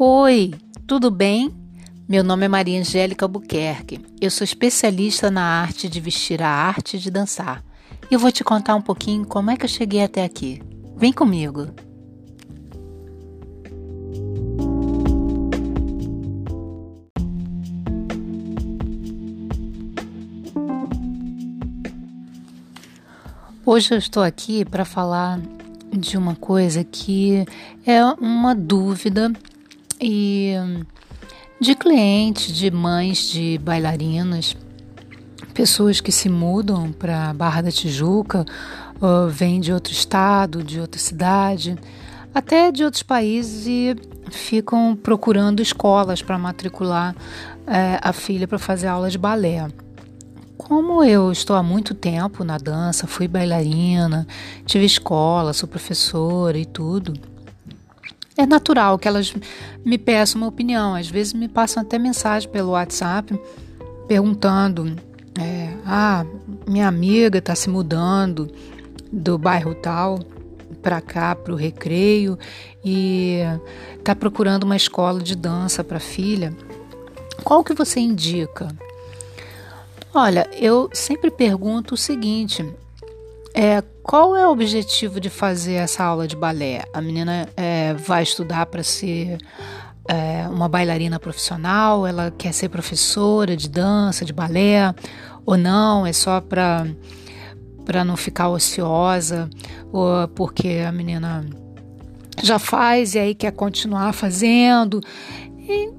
Oi, tudo bem? Meu nome é Maria Angélica Albuquerque. Eu sou especialista na arte de vestir a arte de dançar. E eu vou te contar um pouquinho como é que eu cheguei até aqui. Vem comigo. Hoje eu estou aqui para falar de uma coisa que é uma dúvida e de clientes, de mães de bailarinas, pessoas que se mudam para Barra da Tijuca, vêm de outro estado, de outra cidade, até de outros países e ficam procurando escolas para matricular é, a filha para fazer aula de balé. Como eu estou há muito tempo na dança, fui bailarina, tive escola, sou professora e tudo, é natural que elas me peçam uma opinião. Às vezes me passam até mensagem pelo WhatsApp perguntando: é, ah, minha amiga está se mudando do bairro tal para cá, para o recreio, e está procurando uma escola de dança para filha. Qual que você indica? Olha, eu sempre pergunto o seguinte: é, qual é o objetivo de fazer essa aula de balé? A menina é, vai estudar para ser é, uma bailarina profissional? Ela quer ser professora de dança, de balé? Ou não? É só para para não ficar ociosa? Ou porque a menina já faz e aí quer continuar fazendo? E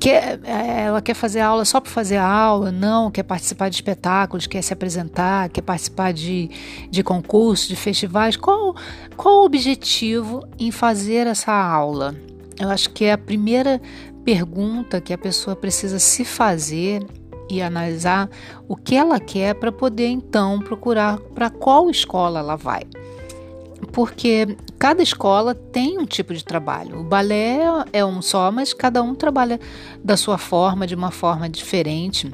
quer, é, ela quer fazer aula só para fazer aula, não, quer participar de espetáculos, quer se apresentar, quer participar de, de concursos, de festivais. Qual, qual o objetivo em fazer essa aula? Eu acho que é a primeira pergunta que a pessoa precisa se fazer e analisar o que ela quer para poder então procurar para qual escola ela vai porque cada escola tem um tipo de trabalho. O balé é um só, mas cada um trabalha da sua forma, de uma forma diferente.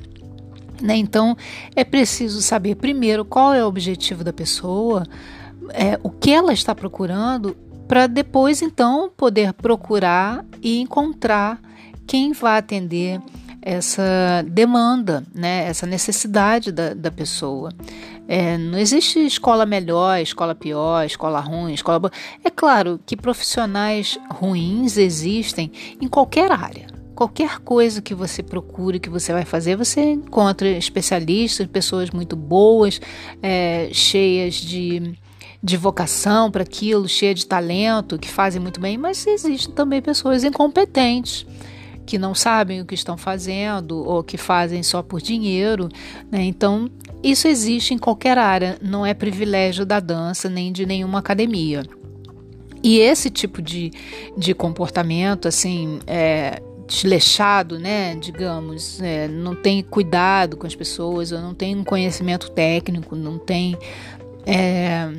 Né? Então é preciso saber primeiro qual é o objetivo da pessoa, é, o que ela está procurando, para depois então poder procurar e encontrar quem vai atender essa demanda, né, essa necessidade da, da pessoa. É, não existe escola melhor, escola pior, escola ruim, escola boa. É claro que profissionais ruins existem em qualquer área. Qualquer coisa que você procure, que você vai fazer, você encontra especialistas, pessoas muito boas, é, cheias de, de vocação para aquilo, cheias de talento, que fazem muito bem, mas existem também pessoas incompetentes que não sabem o que estão fazendo ou que fazem só por dinheiro. Né? Então, isso existe em qualquer área, não é privilégio da dança nem de nenhuma academia. E esse tipo de, de comportamento, assim, é, desleixado, né, digamos, é, não tem cuidado com as pessoas, ou não tem um conhecimento técnico, não tem é,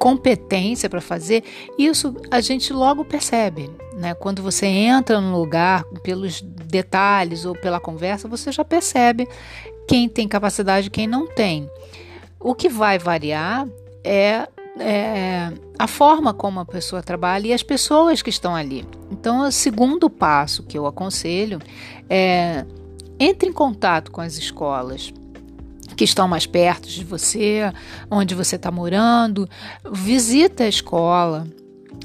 competência para fazer, isso a gente logo percebe. Né? Quando você entra no lugar, pelos detalhes ou pela conversa, você já percebe quem tem capacidade e quem não tem. O que vai variar é, é, a forma como a pessoa trabalha e as pessoas que estão ali. Então, o segundo passo que eu aconselho é entre em contato com as escolas que estão mais perto de você, onde você está morando, visita a escola,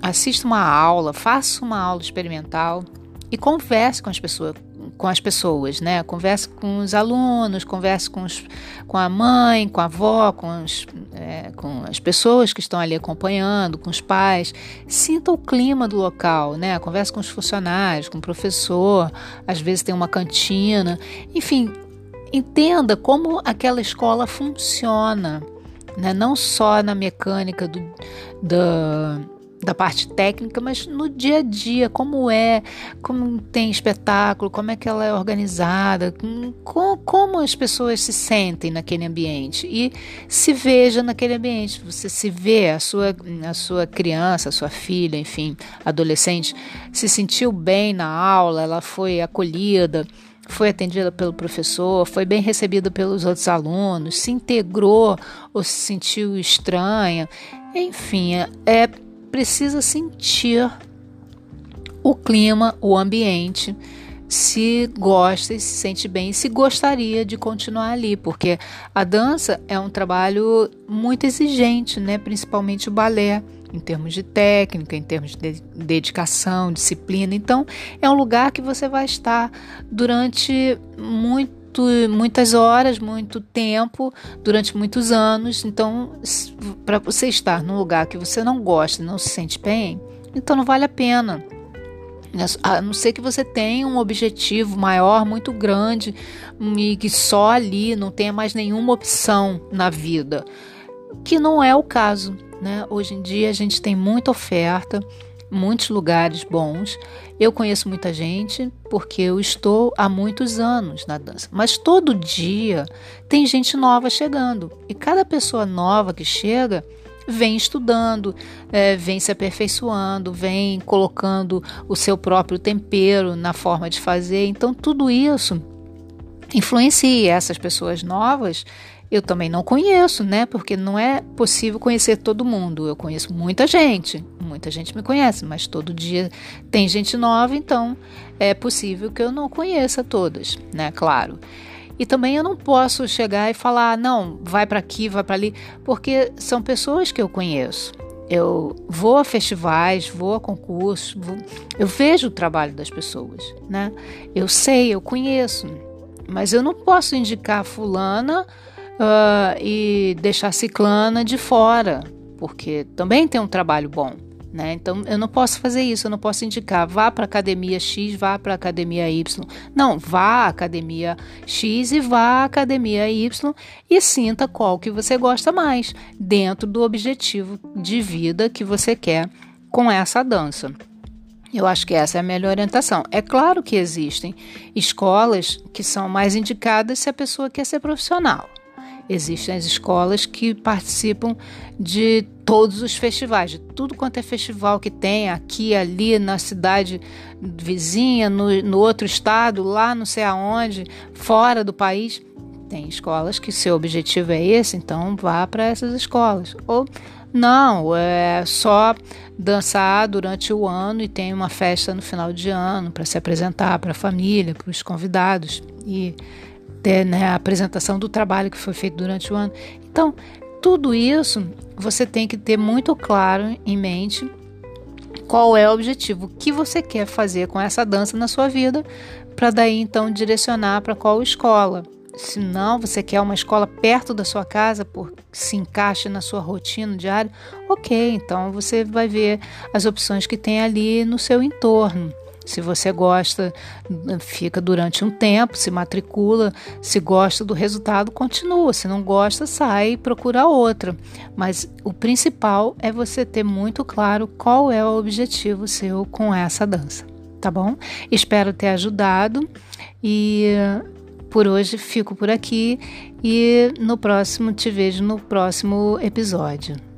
assista uma aula, faça uma aula experimental e converse com as pessoas, com as pessoas, né? Converse com os alunos, converse com, os, com a mãe, com a avó, com, os, é, com as pessoas que estão ali acompanhando, com os pais. Sinta o clima do local, né? Converse com os funcionários, com o professor. Às vezes tem uma cantina. Enfim, entenda como aquela escola funciona, né? não só na mecânica do, da, da parte técnica, mas no dia a dia, como é, como tem espetáculo, como é que ela é organizada, com, como as pessoas se sentem naquele ambiente e se veja naquele ambiente. Você se vê, a sua, a sua criança, a sua filha, enfim, adolescente, se sentiu bem na aula, ela foi acolhida foi atendida pelo professor, foi bem recebida pelos outros alunos, se integrou ou se sentiu estranha. Enfim, é, é precisa sentir o clima, o ambiente, se gosta e se sente bem, se gostaria de continuar ali, porque a dança é um trabalho muito exigente, né? Principalmente o balé, em termos de técnica, em termos de dedicação, disciplina. Então, é um lugar que você vai estar durante muito muitas horas, muito tempo, durante muitos anos. Então, para você estar num lugar que você não gosta, não se sente bem, então não vale a pena. A não ser que você tenha um objetivo maior, muito grande, e que só ali não tenha mais nenhuma opção na vida, que não é o caso. Né? Hoje em dia a gente tem muita oferta, muitos lugares bons. Eu conheço muita gente porque eu estou há muitos anos na dança, mas todo dia tem gente nova chegando e cada pessoa nova que chega vem estudando, é, vem se aperfeiçoando, vem colocando o seu próprio tempero na forma de fazer. Então, tudo isso influencia essas pessoas novas. Eu também não conheço, né? Porque não é possível conhecer todo mundo. Eu conheço muita gente, muita gente me conhece, mas todo dia tem gente nova, então é possível que eu não conheça todas, né? Claro. E também eu não posso chegar e falar, não, vai para aqui, vai para ali, porque são pessoas que eu conheço. Eu vou a festivais, vou a concursos, vou, eu vejo o trabalho das pessoas, né? Eu sei, eu conheço, mas eu não posso indicar fulana uh, e deixar ciclana de fora, porque também tem um trabalho bom. Né? Então eu não posso fazer isso, eu não posso indicar vá para a academia X, vá para a academia Y. Não, vá à academia X e vá à academia Y e sinta qual que você gosta mais dentro do objetivo de vida que você quer com essa dança. Eu acho que essa é a melhor orientação. É claro que existem escolas que são mais indicadas se a pessoa quer ser profissional. Existem as escolas que participam de todos os festivais, de tudo quanto é festival que tem aqui, ali, na cidade vizinha, no, no outro estado, lá não sei aonde, fora do país. Tem escolas que seu objetivo é esse, então vá para essas escolas. Ou não, é só dançar durante o ano e tem uma festa no final de ano para se apresentar para a família, para os convidados. E né, a apresentação do trabalho que foi feito durante o ano. Então, tudo isso você tem que ter muito claro em mente qual é o objetivo, o que você quer fazer com essa dança na sua vida, para daí então direcionar para qual escola. Se não, você quer uma escola perto da sua casa, por se encaixe na sua rotina diária, ok, então você vai ver as opções que tem ali no seu entorno. Se você gosta, fica durante um tempo, se matricula. Se gosta do resultado, continua. Se não gosta, sai e procura outra. Mas o principal é você ter muito claro qual é o objetivo seu com essa dança, tá bom? Espero ter ajudado e por hoje fico por aqui e no próximo te vejo no próximo episódio.